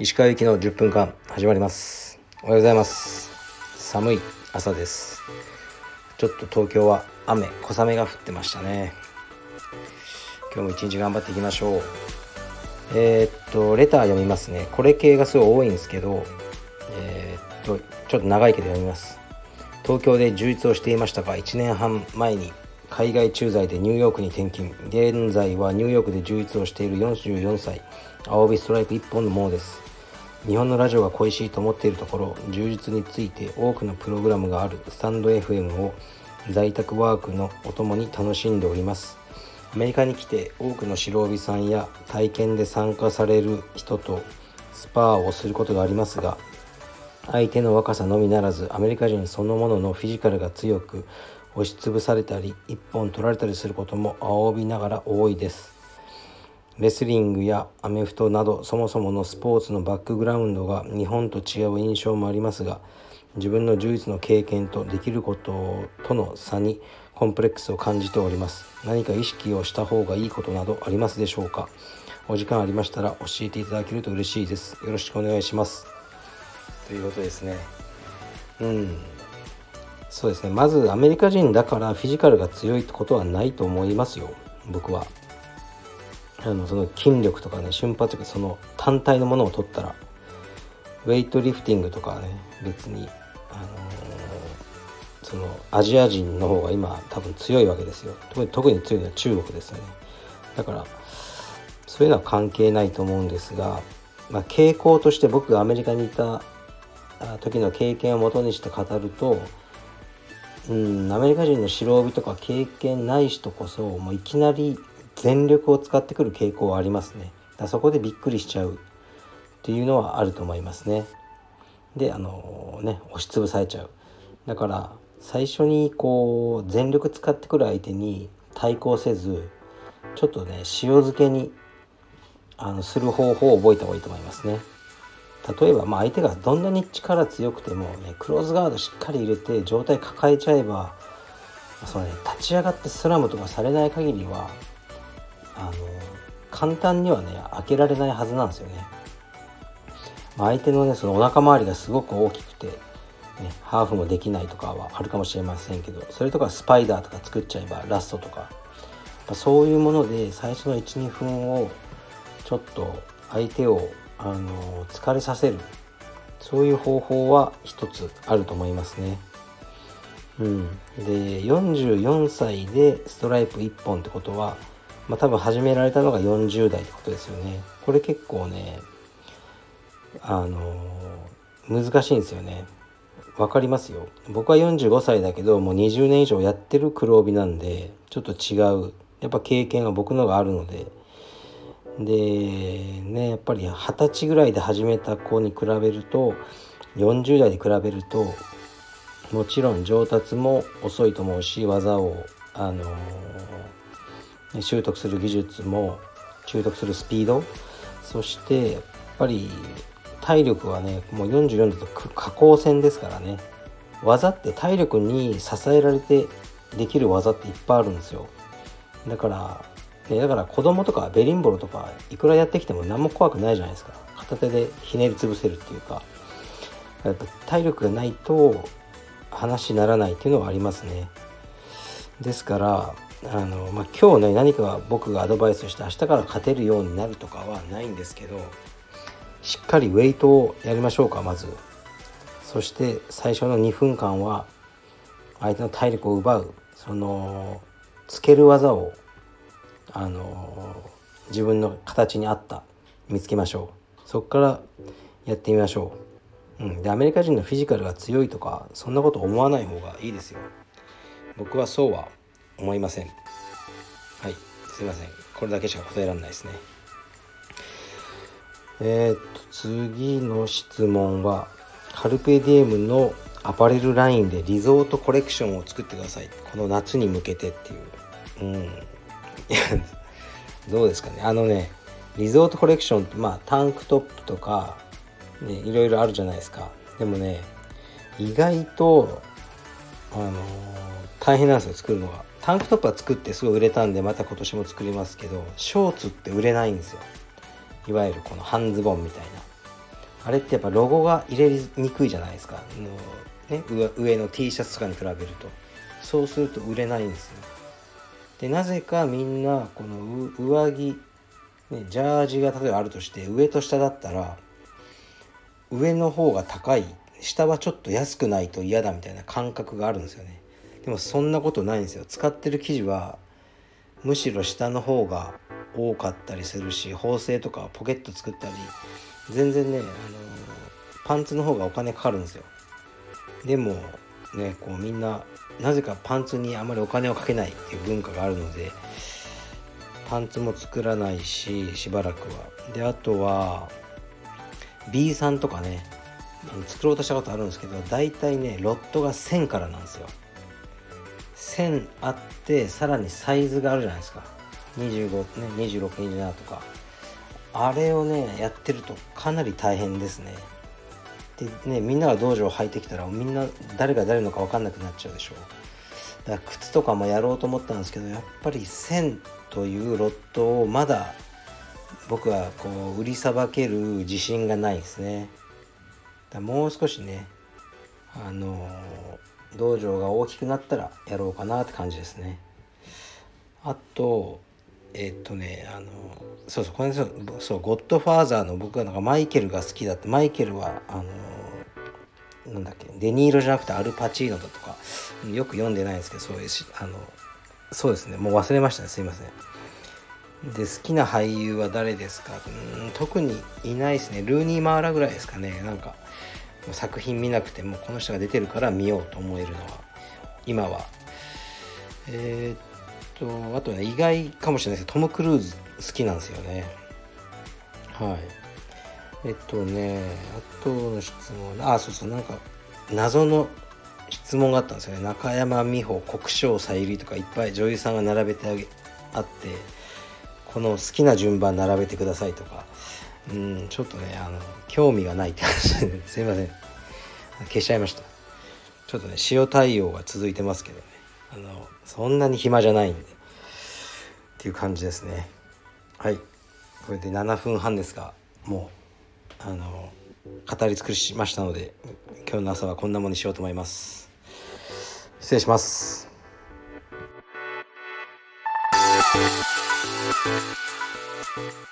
石川行きの10分間始まります。おはようございます。寒い朝です。ちょっと東京は雨小雨が降ってましたね。今日も一日頑張っていきましょう。えー、っとレター読みますね。これ系がすごい多いんですけどえー、っとちょっと長いけど読みます。東京で充実をしていましたが1年半前に海外駐在でニューヨークに転勤。現在はニューヨークで充実をしている44歳。青帯ストライプ1本のものです。日本のラジオが恋しいと思っているところ。充実について多くのプログラムがある。スタンド FM を在宅ワークのお供に楽しんでおります。アメリカに来て多くの白帯さんや体験で参加される人とスパーをすることがありますが相手の若さのみならずアメリカ人そのもののフィジカルが強く押しつぶされたり一本取られたりすることも仰びながら多いです。レスリングやアメフトなどそもそものスポーツのバックグラウンドが日本と違う印象もありますが自分の充実の経験とできることとの差にコンプレックスを感じております。何か意識をした方がいいことなどありますでしょうか？お時間ありましたら教えていただけると嬉しいです。よろしくお願いします。ということですね。うん。そうですね。まずアメリカ人だからフィジカルが強いってことはないと思いますよ。僕は。あのその筋力とかね瞬発力その単体のものを取ったらウェイトリフティングとかはね別に、あのー、そのアジア人の方が今多分強いわけですよ。特に強いのは中国ですよね。だからそういうのは関係ないと思うんですが、まあ、傾向として僕がアメリカにいた時の経験をもとにして語るとうんアメリカ人の白帯とか経験ない人こそもういきなり全力を使ってくる傾向はありますね。だそこでびっくりしちゃう。っていうのはあると思いますね。であのね押しつぶされちゃう。だから最初にこう全力使ってくる相手に対抗せずちょっとね塩漬けにあのする方法を覚えた方がいいと思いますね。例えばまあ相手がどんなに力強くても、ね、クローズガードしっかり入れて状態抱えちゃえばその、ね、立ち上がってスラムとかされない限りはあの簡単にはね開けられないはずなんですよね。まあ、相手のねそのお腹周りがすごく大きくて、ね、ハーフもできないとかはあるかもしれませんけどそれとかスパイダーとか作っちゃえばラストとか、まあ、そういうもので最初の12分をちょっと相手をあの疲れさせるそういう方法は一つあると思いますね。うん、で44歳でストライプ1本ってことはまあ、多分始められたのが40代ってことですよね。これ結構ね、あの、難しいんですよね。わかりますよ。僕は45歳だけど、もう20年以上やってる黒帯なんで、ちょっと違う。やっぱ経験が僕のがあるので。で、ね、やっぱり二十歳ぐらいで始めた子に比べると、40代で比べると、もちろん上達も遅いと思うし、技を、あのー習得する技術も習得するスピードそしてやっぱり体力はねもう44だと下降線ですからね。技って体力に支えられてできる技っていっぱいあるんですよ。だからね、だから子供とかベリンボロとかいくらやってきても何も怖くないじゃないですか。片手でひねり潰せるっていうか。やっぱ体力がないと話にならないっていうのはありますね。ですからあの、まあ、今日ね何か僕がアドバイスして明日から勝てるようになるとかはないんですけどしっかりウェイトをやりましょうかまず。そして最初の2分間は相手の体力を奪うそのつける技をあの自分の形に合った見つけましょう。そこからやってみましょう、うん、でアメリカ人のフィジカルが強いとかそんなこと思わない方がいいですよ。僕はそうは思いません。はい。すいません。これだけしか答えられないですね。えー、っと次の質問はカルペディエムのアパレルラインでリゾートコレクションを作ってください。この夏に向けてっていう。うん。どうですかね。あのねリゾートコレクションってまあタンクトップとかねいろいろあるじゃないですか。でもね意外とあのー、大変なんですよ作るのが。タンクトップは作ってすごい売れたんでまた今年も作りますけどショーツって売れないんですよ。いわゆるこの半ズボンみたいな。あれってやっぱロゴが入れにくいじゃないですか。の、ね、上の T シャツとかに比べると。そうすると売れないんですよ。でなぜかみんなこの上着、ね、ジャージが例えばあるとして上と下だったら上の方が高い下はちょっと安くないと嫌だみたいな感覚があるんですよね。でもそんなことないんですよ。使ってる生地はむしろ下の方が多かったりするし縫製とかポケット作ったり全然ね、あのパンツの方がお金かかるんですよ。でもねこうみんななぜかパンツにあまりお金をかけないっていう文化があるのでパンツも作らないししばらくは。であとは B さんとかね作ろうとしたことあるんですけど大体ねロットが1000からなんですよ。1000あってさらにサイズがあるじゃないですか。25ね2627とか。あれをねやってるとかなり大変ですね。でねみんなが道場入ってきたらみんな誰が誰のか分かんなくなっちゃうでしょだから靴とかもやろうと思ったんですけどやっぱり1000というロットをまだ僕はこう売りさばける自信がないですね。だもう少しねあの道場が大きくなったらやろうかなって感じですね。あとえ、っとねあのそうそうこれそうゴッドファーザーの僕はなんかマイケルが好きだってマイケルはあのなんだっけデニーロじゃなくてアルパチーノだとかよく読んでないんですけどそういうしあのそうですねもう忘れましたねすいません。で好きな俳優は誰ですか？うん特にいないですね。ルーニー・マーラぐらいですかね。なんか作品見なくてもこの人が出てるから見ようと思えるのは今は。えー、っとあとね意外かもしれないです。けどトム・クルーズ好きなんですよね。はい。えっとねあとの質問あそうそうなんか謎の質問があったんですよね。中山美穂国生さゆりとかいっぱい女優さんが並べてあげあってこの好きな順番並べてくださいとか。うんちょっとねあの興味がないって感じで すいません。消しちゃいました。ちょっとね塩対応が続いてますけどね。あのそんなに暇じゃないんで。っていう感じですね。はい。これで7分半ですがもうあの語り尽くしましたので今日の朝はこんなものにしようと思います。失礼します。you